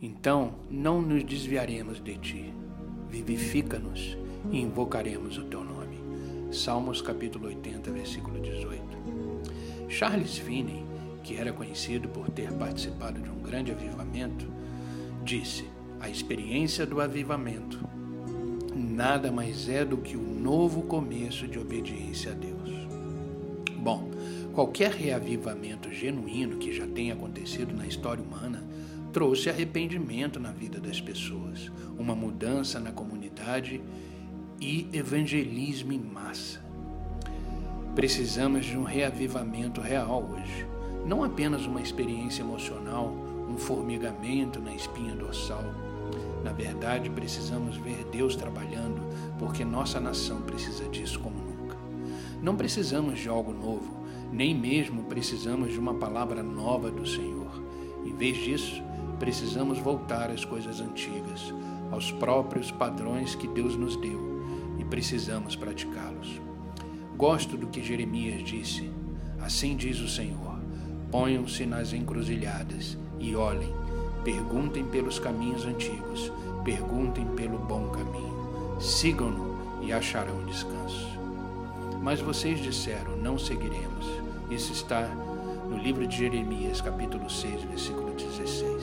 Então não nos desviaremos de ti. Vivifica-nos e invocaremos o teu nome. Salmos capítulo 80, versículo 18. Charles Finney, que era conhecido por ter participado de um grande avivamento, disse: A experiência do avivamento nada mais é do que o novo começo de obediência a Deus. Bom, qualquer reavivamento genuíno que já tenha acontecido na história humana trouxe arrependimento na vida das pessoas, uma mudança na comunidade e evangelismo em massa. Precisamos de um reavivamento real hoje, não apenas uma experiência emocional, um formigamento na espinha dorsal. Na verdade, precisamos ver Deus trabalhando, porque nossa nação precisa disso como nunca. Não precisamos de algo novo, nem mesmo precisamos de uma palavra nova do Senhor. Em vez disso, precisamos voltar às coisas antigas, aos próprios padrões que Deus nos deu e precisamos praticá-los. Gosto do que Jeremias disse: Assim diz o Senhor: ponham-se nas encruzilhadas e olhem, perguntem pelos caminhos antigos, perguntem pelo bom caminho, sigam-no e acharão descanso. Mas vocês disseram: Não seguiremos. Isso está no livro de Jeremias, capítulo 6, versículo 16.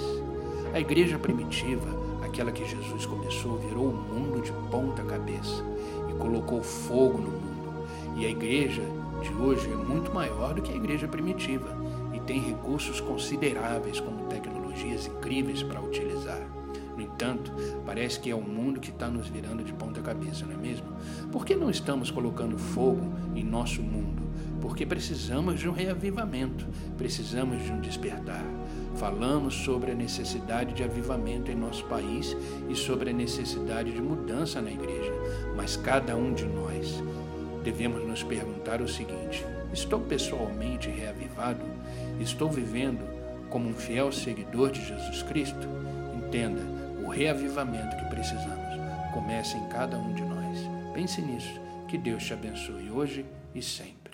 A igreja primitiva, aquela que Jesus começou, virou o mundo de ponta cabeça e colocou fogo no mundo. E a igreja de hoje é muito maior do que a igreja primitiva e tem recursos consideráveis como tecnologias incríveis para utilizar. No entanto, parece que é o mundo que está nos virando de ponta cabeça, não é mesmo? Por que não estamos colocando fogo em nosso mundo? Porque precisamos de um reavivamento, precisamos de um despertar. Falamos sobre a necessidade de avivamento em nosso país e sobre a necessidade de mudança na igreja, mas cada um de nós devemos nos perguntar o seguinte: estou pessoalmente reavivado? Estou vivendo como um fiel seguidor de Jesus Cristo? Entenda, o reavivamento que precisamos começa em cada um de nós. Pense nisso. Que Deus te abençoe hoje e sempre.